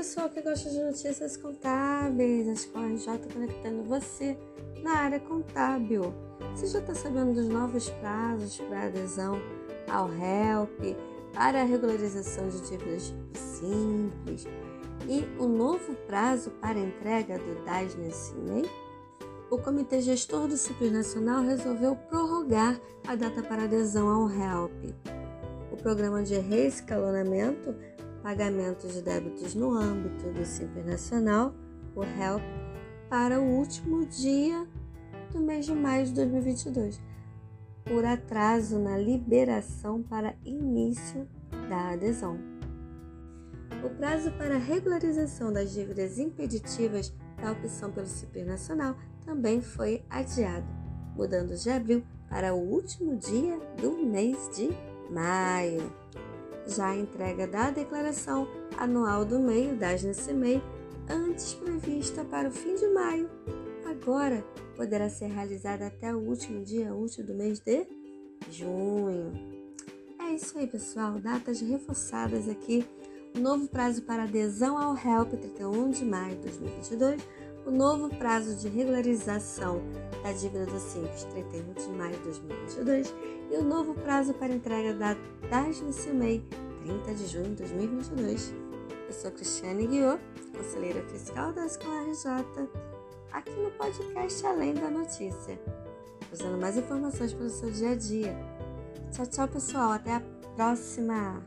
pessoal que gosta de notícias contábeis, a Escola RJ conectando você na área contábil. Você já está sabendo dos novos prazos para adesão ao HELP, para a regularização de dívidas simples e o novo prazo para entrega do DAS nesse mês? O Comitê Gestor do Simples Nacional resolveu prorrogar a data para adesão ao HELP. O programa de reescalonamento pagamento de débitos no âmbito do Simples Nacional, o HELP, para o último dia do mês de maio de 2022, por atraso na liberação para início da adesão. O prazo para regularização das dívidas impeditivas da opção pelo Simples Nacional também foi adiado, mudando de abril para o último dia do mês de maio já a entrega da declaração anual do meio das NCMEI, antes prevista para o fim de maio, agora poderá ser realizada até o último dia útil do mês de junho. É isso aí, pessoal. Datas reforçadas aqui. O novo prazo para adesão ao HELP, 31 de maio de 2022. O novo prazo de regularização da dívida do Simples, 31 de maio de 2022 e o novo prazo para entrega da DAS no CIMEI, 30 de junho de 2022. Eu sou Cristiane Guiot, conselheira fiscal da Escola RJ, aqui no podcast Além da Notícia, trazendo mais informações para o seu dia a dia. Tchau, tchau, pessoal. Até a próxima!